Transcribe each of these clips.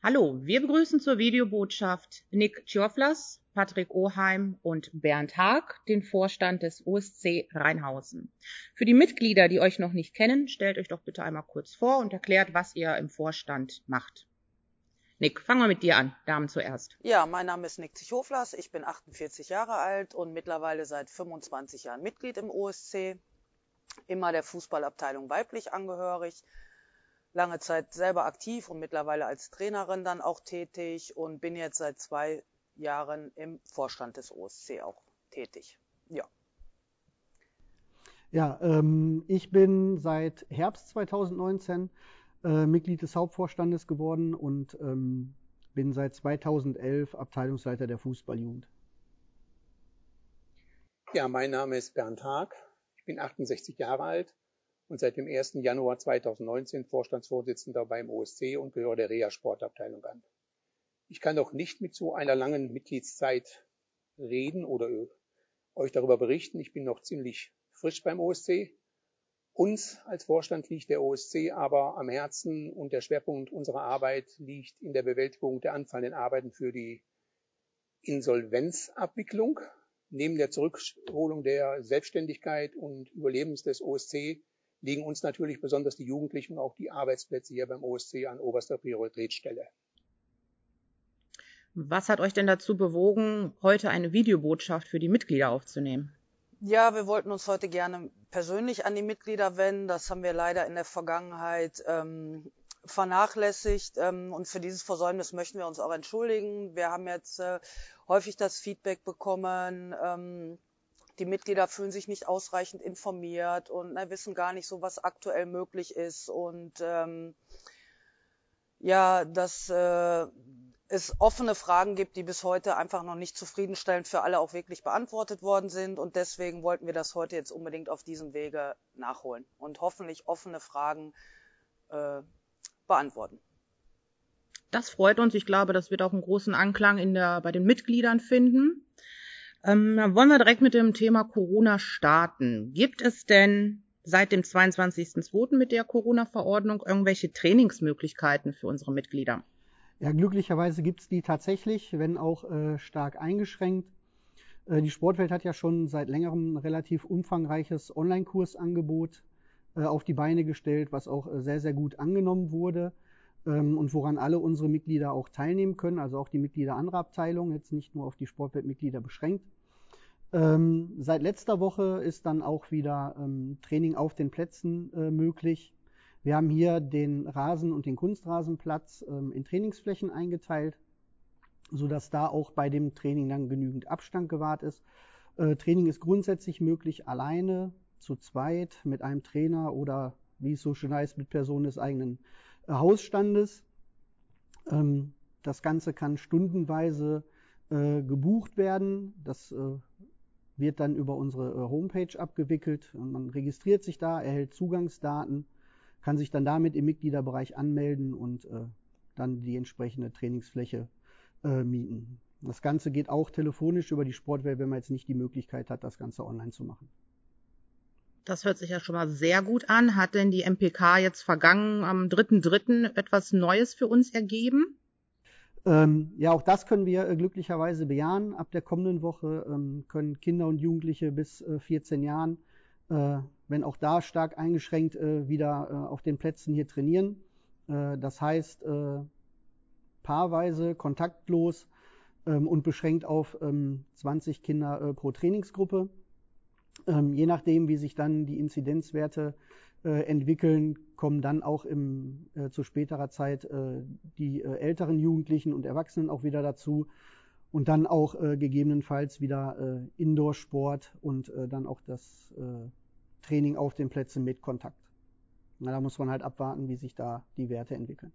Hallo, wir begrüßen zur Videobotschaft Nick Tjoflas, Patrick Oheim und Bernd Haag, den Vorstand des OSC Rheinhausen. Für die Mitglieder, die euch noch nicht kennen, stellt euch doch bitte einmal kurz vor und erklärt, was ihr im Vorstand macht. Nick, fangen wir mit dir an. Damen zuerst. Ja, mein Name ist Nick Zichoflas. Ich bin 48 Jahre alt und mittlerweile seit 25 Jahren Mitglied im OSC. Immer der Fußballabteilung weiblich angehörig lange Zeit selber aktiv und mittlerweile als Trainerin dann auch tätig und bin jetzt seit zwei Jahren im Vorstand des OSC auch tätig. Ja. Ja, ähm, ich bin seit Herbst 2019 äh, Mitglied des Hauptvorstandes geworden und ähm, bin seit 2011 Abteilungsleiter der Fußballjugend. Ja, mein Name ist Bernd Haag. Ich bin 68 Jahre alt und seit dem 1. Januar 2019 Vorstandsvorsitzender beim OSC und gehöre der Reha Sportabteilung an. Ich kann noch nicht mit so einer langen Mitgliedszeit reden oder euch darüber berichten. Ich bin noch ziemlich frisch beim OSC. Uns als Vorstand liegt der OSC aber am Herzen und der Schwerpunkt unserer Arbeit liegt in der Bewältigung der anfallenden Arbeiten für die Insolvenzabwicklung. Neben der Zurückholung der Selbstständigkeit und Überlebens des OSC liegen uns natürlich besonders die Jugendlichen und auch die Arbeitsplätze hier beim OSC an oberster Prioritätsstelle. Was hat euch denn dazu bewogen, heute eine Videobotschaft für die Mitglieder aufzunehmen? Ja, wir wollten uns heute gerne persönlich an die Mitglieder wenden. Das haben wir leider in der Vergangenheit ähm, vernachlässigt ähm, und für dieses Versäumnis möchten wir uns auch entschuldigen. Wir haben jetzt äh, häufig das Feedback bekommen, ähm, die Mitglieder fühlen sich nicht ausreichend informiert und na, wissen gar nicht so, was aktuell möglich ist. Und ähm, ja, dass äh, es offene Fragen gibt, die bis heute einfach noch nicht zufriedenstellend für alle auch wirklich beantwortet worden sind. Und deswegen wollten wir das heute jetzt unbedingt auf diesem Wege nachholen und hoffentlich offene Fragen äh, beantworten. Das freut uns. Ich glaube, das wird auch einen großen Anklang in der, bei den Mitgliedern finden. Ähm, wollen wir direkt mit dem Thema Corona starten. Gibt es denn seit dem 22.02. mit der Corona-Verordnung irgendwelche Trainingsmöglichkeiten für unsere Mitglieder? Ja, glücklicherweise gibt es die tatsächlich, wenn auch äh, stark eingeschränkt. Äh, die Sportwelt hat ja schon seit längerem ein relativ umfangreiches Online-Kursangebot äh, auf die Beine gestellt, was auch äh, sehr, sehr gut angenommen wurde und woran alle unsere Mitglieder auch teilnehmen können, also auch die Mitglieder anderer Abteilungen, jetzt nicht nur auf die Sportweltmitglieder beschränkt. Ähm, seit letzter Woche ist dann auch wieder ähm, Training auf den Plätzen äh, möglich. Wir haben hier den Rasen und den Kunstrasenplatz ähm, in Trainingsflächen eingeteilt, sodass da auch bei dem Training dann genügend Abstand gewahrt ist. Äh, Training ist grundsätzlich möglich alleine, zu zweit, mit einem Trainer oder wie es so schön heißt, mit Personen des eigenen Hausstandes. Ähm, das Ganze kann stundenweise äh, gebucht werden. Das äh, wird dann über unsere äh, Homepage abgewickelt. Man registriert sich da, erhält Zugangsdaten, kann sich dann damit im Mitgliederbereich anmelden und äh, dann die entsprechende Trainingsfläche äh, mieten. Das Ganze geht auch telefonisch über die Sportwelt, wenn man jetzt nicht die Möglichkeit hat, das Ganze online zu machen. Das hört sich ja schon mal sehr gut an. Hat denn die MPK jetzt vergangen am 3.3. etwas Neues für uns ergeben? Ähm, ja, auch das können wir äh, glücklicherweise bejahen. Ab der kommenden Woche ähm, können Kinder und Jugendliche bis äh, 14 Jahren, äh, wenn auch da stark eingeschränkt, äh, wieder äh, auf den Plätzen hier trainieren. Äh, das heißt, paarweise, kontaktlos ähm, und beschränkt auf 20 ähm, Kinder pro Trainingsgruppe. Ähm, je nachdem, wie sich dann die Inzidenzwerte äh, entwickeln, kommen dann auch im, äh, zu späterer Zeit äh, die äh, älteren Jugendlichen und Erwachsenen auch wieder dazu und dann auch äh, gegebenenfalls wieder äh, Indoor-Sport und dann auch das Training auf den Plätzen mit Kontakt. Na, da muss man halt abwarten, wie sich da die Werte entwickeln.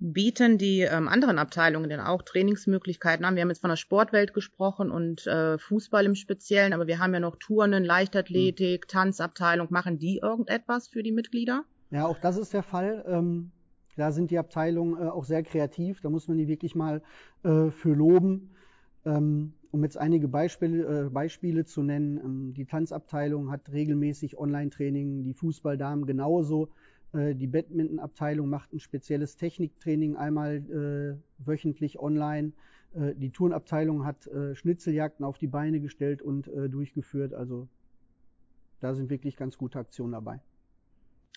Bieten die ähm, anderen Abteilungen denn auch Trainingsmöglichkeiten an? Wir haben jetzt von der Sportwelt gesprochen und äh, Fußball im Speziellen, aber wir haben ja noch Turnen, Leichtathletik, mhm. Tanzabteilung. Machen die irgendetwas für die Mitglieder? Ja, auch das ist der Fall. Ähm, da sind die Abteilungen äh, auch sehr kreativ. Da muss man die wirklich mal äh, für loben. Ähm, um jetzt einige Beispiele, äh, Beispiele zu nennen, ähm, die Tanzabteilung hat regelmäßig Online-Training, die Fußballdamen genauso. Äh, die Badmintonabteilung macht ein spezielles Techniktraining einmal äh, wöchentlich online. Äh, die Turnabteilung hat äh, Schnitzeljagden auf die Beine gestellt und äh, durchgeführt. Also da sind wirklich ganz gute Aktionen dabei.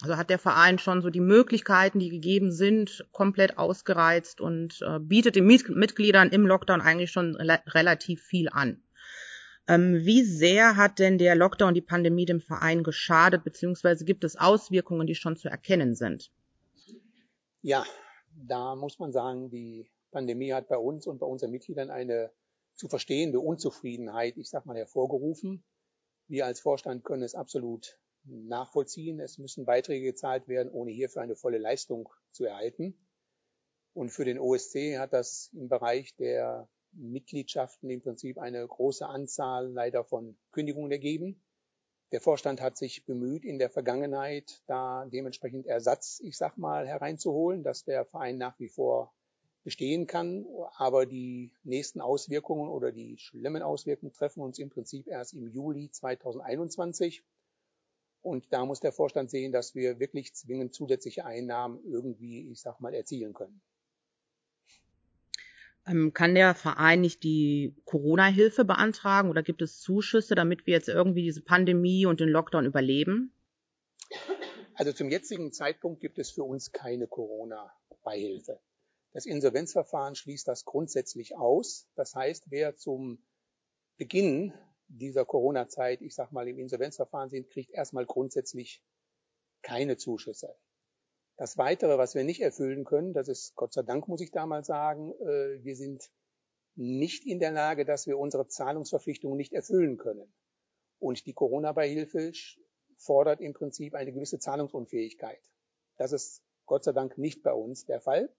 Also hat der Verein schon so die Möglichkeiten, die gegeben sind, komplett ausgereizt und äh, bietet den Mitgliedern im Lockdown eigentlich schon relativ viel an. Ähm, wie sehr hat denn der Lockdown, die Pandemie dem Verein geschadet, beziehungsweise gibt es Auswirkungen, die schon zu erkennen sind? Ja, da muss man sagen, die Pandemie hat bei uns und bei unseren Mitgliedern eine zu verstehende Unzufriedenheit, ich sag mal, hervorgerufen. Wir als Vorstand können es absolut nachvollziehen. Es müssen Beiträge gezahlt werden, ohne hierfür eine volle Leistung zu erhalten. Und für den OSC hat das im Bereich der Mitgliedschaften im Prinzip eine große Anzahl leider von Kündigungen ergeben. Der Vorstand hat sich bemüht, in der Vergangenheit da dementsprechend Ersatz, ich sag mal, hereinzuholen, dass der Verein nach wie vor bestehen kann. Aber die nächsten Auswirkungen oder die schlimmen Auswirkungen treffen uns im Prinzip erst im Juli 2021. Und da muss der Vorstand sehen, dass wir wirklich zwingend zusätzliche Einnahmen irgendwie, ich sag mal, erzielen können. Ähm, kann der Verein nicht die Corona-Hilfe beantragen oder gibt es Zuschüsse, damit wir jetzt irgendwie diese Pandemie und den Lockdown überleben? Also zum jetzigen Zeitpunkt gibt es für uns keine Corona-Beihilfe. Das Insolvenzverfahren schließt das grundsätzlich aus. Das heißt, wer zum Beginn dieser Corona-Zeit, ich sag mal, im Insolvenzverfahren sind, kriegt erstmal grundsätzlich keine Zuschüsse. Das Weitere, was wir nicht erfüllen können, das ist Gott sei Dank, muss ich da mal sagen, äh, wir sind nicht in der Lage, dass wir unsere Zahlungsverpflichtungen nicht erfüllen können. Und die Corona-Beihilfe fordert im Prinzip eine gewisse Zahlungsunfähigkeit. Das ist Gott sei Dank nicht bei uns der Fall.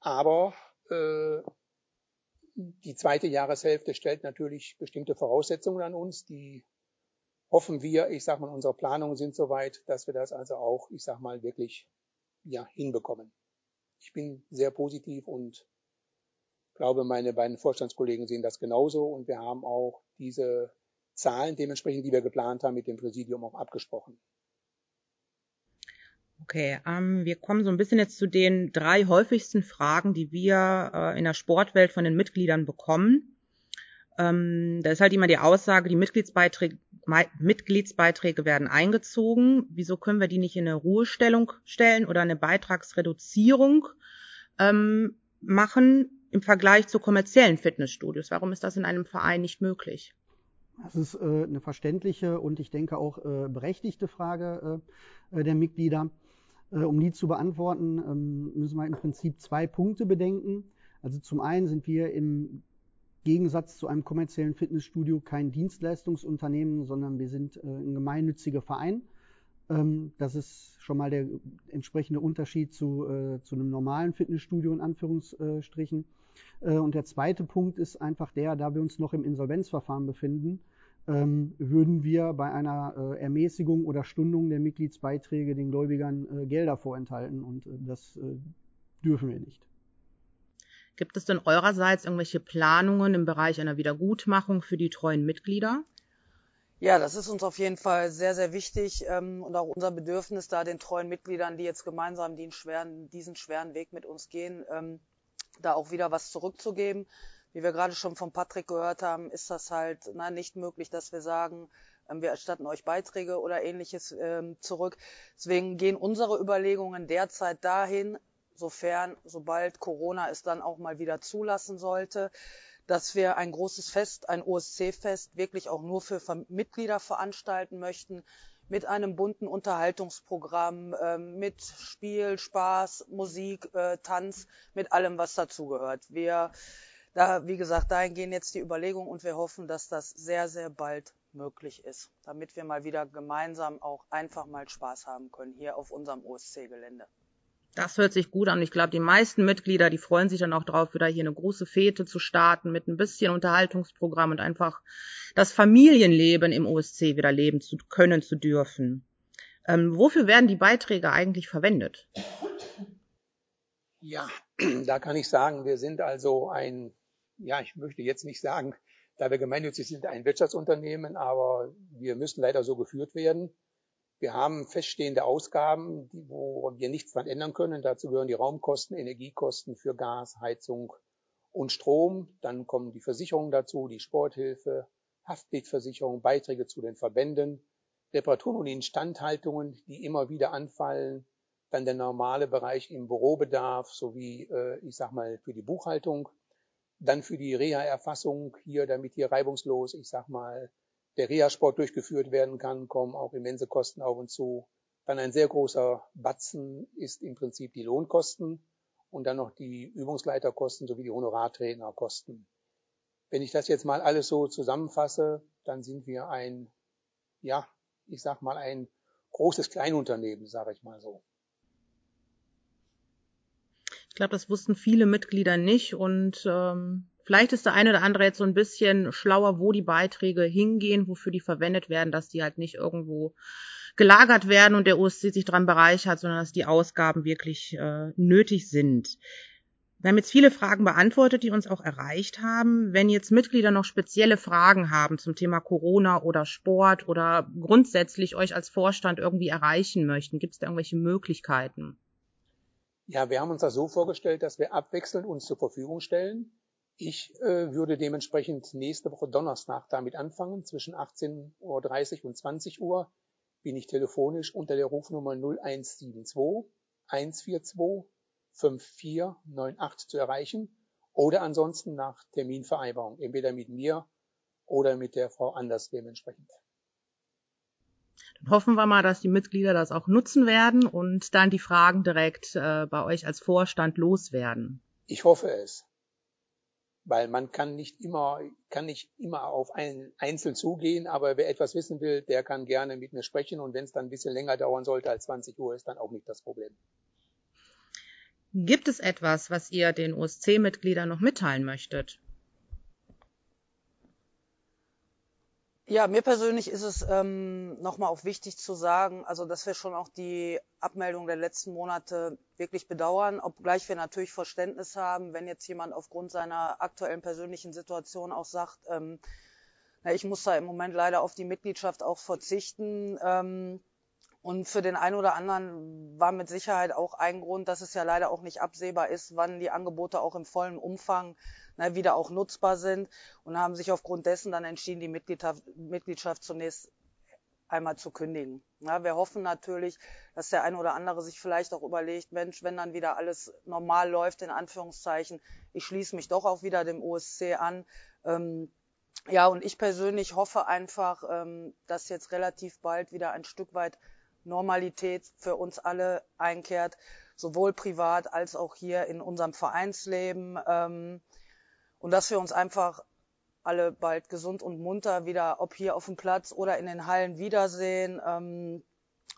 Aber äh, die zweite Jahreshälfte stellt natürlich bestimmte Voraussetzungen an uns, die hoffen wir, ich sag mal, unsere Planungen sind soweit, dass wir das also auch, ich sag mal, wirklich ja, hinbekommen. Ich bin sehr positiv und glaube, meine beiden Vorstandskollegen sehen das genauso und wir haben auch diese Zahlen dementsprechend, die wir geplant haben, mit dem Präsidium auch abgesprochen. Okay, ähm, wir kommen so ein bisschen jetzt zu den drei häufigsten Fragen, die wir äh, in der Sportwelt von den Mitgliedern bekommen. Ähm, da ist halt immer die Aussage, die Mitgliedsbeiträge, Mitgliedsbeiträge werden eingezogen. Wieso können wir die nicht in eine Ruhestellung stellen oder eine Beitragsreduzierung ähm, machen im Vergleich zu kommerziellen Fitnessstudios? Warum ist das in einem Verein nicht möglich? Das ist äh, eine verständliche und ich denke auch äh, berechtigte Frage äh, der Mitglieder. Äh, um die zu beantworten, ähm, müssen wir im Prinzip zwei Punkte bedenken. Also zum einen sind wir im Gegensatz zu einem kommerziellen Fitnessstudio kein Dienstleistungsunternehmen, sondern wir sind äh, ein gemeinnütziger Verein. Ähm, das ist schon mal der entsprechende Unterschied zu, äh, zu einem normalen Fitnessstudio in Anführungsstrichen. Äh, und der zweite Punkt ist einfach der, da wir uns noch im Insolvenzverfahren befinden, ähm, würden wir bei einer Ermäßigung oder Stundung der Mitgliedsbeiträge den Gläubigern Gelder vorenthalten und das dürfen wir nicht. Gibt es denn eurerseits irgendwelche Planungen im Bereich einer Wiedergutmachung für die treuen Mitglieder? Ja, das ist uns auf jeden Fall sehr, sehr wichtig ähm, und auch unser Bedürfnis, da den treuen Mitgliedern, die jetzt gemeinsam den schweren, diesen schweren Weg mit uns gehen, ähm, da auch wieder was zurückzugeben. Wie wir gerade schon von Patrick gehört haben, ist das halt na, nicht möglich, dass wir sagen, ähm, wir erstatten euch Beiträge oder ähnliches ähm, zurück. Deswegen gehen unsere Überlegungen derzeit dahin, sofern, sobald Corona es dann auch mal wieder zulassen sollte, dass wir ein großes Fest, ein OSC-Fest, wirklich auch nur für Mitglieder veranstalten möchten, mit einem bunten Unterhaltungsprogramm, äh, mit Spiel, Spaß, Musik, äh, Tanz, mit allem, was dazugehört. Wir, da, wie gesagt, dahin gehen jetzt die Überlegungen und wir hoffen, dass das sehr, sehr bald möglich ist, damit wir mal wieder gemeinsam auch einfach mal Spaß haben können hier auf unserem OSC-Gelände. Das hört sich gut an. Ich glaube, die meisten Mitglieder, die freuen sich dann auch drauf, wieder hier eine große Fete zu starten mit ein bisschen Unterhaltungsprogramm und einfach das Familienleben im OSC wieder leben zu können, zu dürfen. Ähm, wofür werden die Beiträge eigentlich verwendet? Ja, da kann ich sagen, wir sind also ein, ja, ich möchte jetzt nicht sagen, da wir gemeinnützig sind, ein Wirtschaftsunternehmen, aber wir müssen leider so geführt werden. Wir haben feststehende Ausgaben, wo wir nichts dran ändern können. Dazu gehören die Raumkosten, Energiekosten für Gas, Heizung und Strom. Dann kommen die Versicherungen dazu, die Sporthilfe, Haftpflichtversicherung, Beiträge zu den Verbänden, Reparaturen und Instandhaltungen, die immer wieder anfallen, dann der normale Bereich im Bürobedarf sowie, äh, ich sag mal, für die Buchhaltung, dann für die Reha-Erfassung hier, damit hier reibungslos, ich sag mal, der Reha-Sport durchgeführt werden kann, kommen auch immense Kosten auf uns zu. Dann ein sehr großer Batzen ist im Prinzip die Lohnkosten und dann noch die Übungsleiterkosten sowie die Honorartrainerkosten. Wenn ich das jetzt mal alles so zusammenfasse, dann sind wir ein, ja, ich sag mal ein großes Kleinunternehmen, sage ich mal so. Ich glaube, das wussten viele Mitglieder nicht und ähm, vielleicht ist der eine oder andere jetzt so ein bisschen schlauer, wo die Beiträge hingehen, wofür die verwendet werden, dass die halt nicht irgendwo gelagert werden und der OSC sich daran bereichert, sondern dass die Ausgaben wirklich äh, nötig sind. Wir haben jetzt viele Fragen beantwortet, die uns auch erreicht haben. Wenn jetzt Mitglieder noch spezielle Fragen haben zum Thema Corona oder Sport oder grundsätzlich euch als Vorstand irgendwie erreichen möchten, gibt es da irgendwelche Möglichkeiten? Ja, wir haben uns das so vorgestellt, dass wir abwechselnd uns zur Verfügung stellen. Ich äh, würde dementsprechend nächste Woche Donnerstag damit anfangen. Zwischen 18.30 Uhr und 20 Uhr bin ich telefonisch unter der Rufnummer 0172 142 5498 zu erreichen oder ansonsten nach Terminvereinbarung, entweder mit mir oder mit der Frau Anders dementsprechend. Dann hoffen wir mal, dass die Mitglieder das auch nutzen werden und dann die Fragen direkt äh, bei euch als Vorstand loswerden. Ich hoffe es. Weil man kann nicht immer, kann nicht immer auf einen einzeln zugehen, aber wer etwas wissen will, der kann gerne mit mir sprechen und wenn es dann ein bisschen länger dauern sollte als 20 Uhr, ist dann auch nicht das Problem. Gibt es etwas, was ihr den OSC-Mitgliedern noch mitteilen möchtet? Ja, mir persönlich ist es ähm, nochmal auch wichtig zu sagen, also dass wir schon auch die Abmeldung der letzten Monate wirklich bedauern, obgleich wir natürlich Verständnis haben, wenn jetzt jemand aufgrund seiner aktuellen persönlichen Situation auch sagt, ähm, na, ich muss da im Moment leider auf die Mitgliedschaft auch verzichten. Ähm, und für den einen oder anderen war mit Sicherheit auch ein Grund, dass es ja leider auch nicht absehbar ist, wann die Angebote auch im vollen Umfang ne, wieder auch nutzbar sind und haben sich aufgrund dessen dann entschieden, die Mitgliedschaft, Mitgliedschaft zunächst einmal zu kündigen. Ja, wir hoffen natürlich, dass der eine oder andere sich vielleicht auch überlegt, Mensch, wenn dann wieder alles normal läuft, in Anführungszeichen, ich schließe mich doch auch wieder dem OSC an. Ähm, ja, und ich persönlich hoffe einfach, ähm, dass jetzt relativ bald wieder ein Stück weit Normalität für uns alle einkehrt, sowohl privat als auch hier in unserem Vereinsleben. Ähm, und dass wir uns einfach alle bald gesund und munter wieder, ob hier auf dem Platz oder in den Hallen wiedersehen, ähm,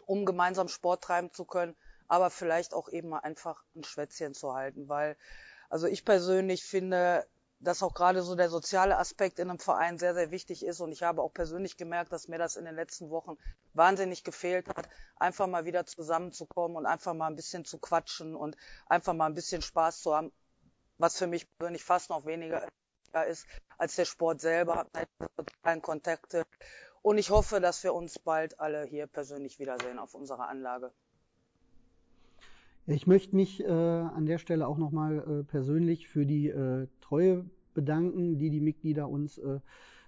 um gemeinsam Sport treiben zu können, aber vielleicht auch eben mal einfach ein Schwätzchen zu halten, weil also ich persönlich finde, dass auch gerade so der soziale Aspekt in einem Verein sehr, sehr wichtig ist. Und ich habe auch persönlich gemerkt, dass mir das in den letzten Wochen wahnsinnig gefehlt hat, einfach mal wieder zusammenzukommen und einfach mal ein bisschen zu quatschen und einfach mal ein bisschen Spaß zu haben, was für mich persönlich fast noch weniger ist als der Sport selber, sozialen Kontakte. Und ich hoffe, dass wir uns bald alle hier persönlich wiedersehen auf unserer Anlage. Ich möchte mich äh, an der Stelle auch nochmal äh, persönlich für die äh, Treue bedanken, die die Mitglieder uns äh,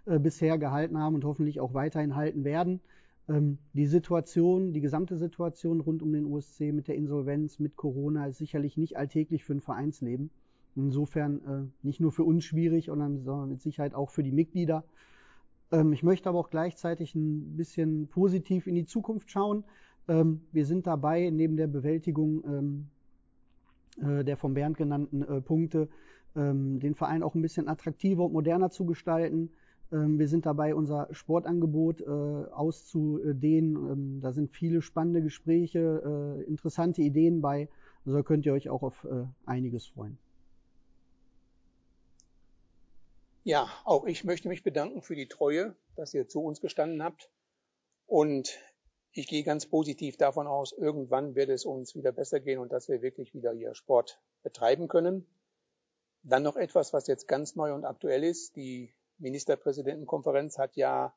äh, bisher gehalten haben und hoffentlich auch weiterhin halten werden. Ähm, die Situation, die gesamte Situation rund um den USC mit der Insolvenz, mit Corona ist sicherlich nicht alltäglich für ein Vereinsleben. Insofern äh, nicht nur für uns schwierig, sondern mit Sicherheit auch für die Mitglieder. Ähm, ich möchte aber auch gleichzeitig ein bisschen positiv in die Zukunft schauen. Ähm, wir sind dabei, neben der Bewältigung ähm, äh, der von Bernd genannten äh, Punkte, ähm, den Verein auch ein bisschen attraktiver und moderner zu gestalten. Wir sind dabei, unser Sportangebot äh, auszudehnen. Da sind viele spannende Gespräche, interessante Ideen bei. Also könnt ihr euch auch auf einiges freuen. Ja, auch ich möchte mich bedanken für die Treue, dass ihr zu uns gestanden habt. Und ich gehe ganz positiv davon aus, irgendwann wird es uns wieder besser gehen und dass wir wirklich wieder hier Sport betreiben können. Dann noch etwas, was jetzt ganz neu und aktuell ist. Die Ministerpräsidentenkonferenz hat ja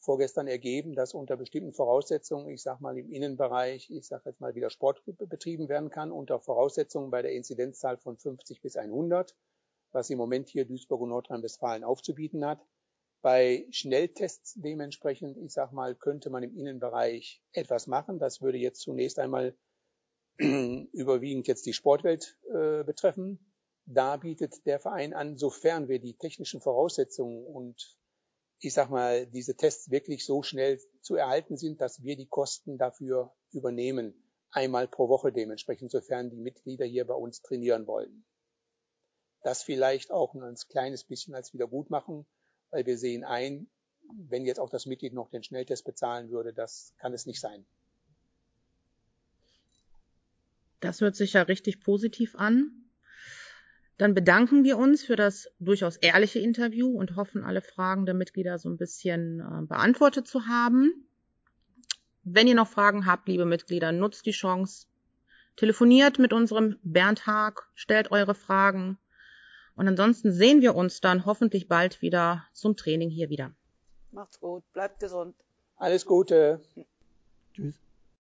vorgestern ergeben, dass unter bestimmten Voraussetzungen, ich sage mal im Innenbereich, ich sage jetzt mal wieder Sport betrieben werden kann, unter Voraussetzungen bei der Inzidenzzahl von 50 bis 100, was im Moment hier Duisburg und Nordrhein-Westfalen aufzubieten hat. Bei Schnelltests dementsprechend, ich sage mal, könnte man im Innenbereich etwas machen. Das würde jetzt zunächst einmal überwiegend jetzt die Sportwelt äh, betreffen. Da bietet der Verein an, sofern wir die technischen Voraussetzungen und ich sag mal, diese Tests wirklich so schnell zu erhalten sind, dass wir die Kosten dafür übernehmen. Einmal pro Woche dementsprechend, sofern die Mitglieder hier bei uns trainieren wollen. Das vielleicht auch ein kleines bisschen als Wiedergutmachung, weil wir sehen ein, wenn jetzt auch das Mitglied noch den Schnelltest bezahlen würde, das kann es nicht sein. Das hört sich ja richtig positiv an. Dann bedanken wir uns für das durchaus ehrliche Interview und hoffen, alle Fragen der Mitglieder so ein bisschen äh, beantwortet zu haben. Wenn ihr noch Fragen habt, liebe Mitglieder, nutzt die Chance. Telefoniert mit unserem Bernd Haag, stellt eure Fragen. Und ansonsten sehen wir uns dann hoffentlich bald wieder zum Training hier wieder. Macht's gut, bleibt gesund. Alles Gute. Tschüss.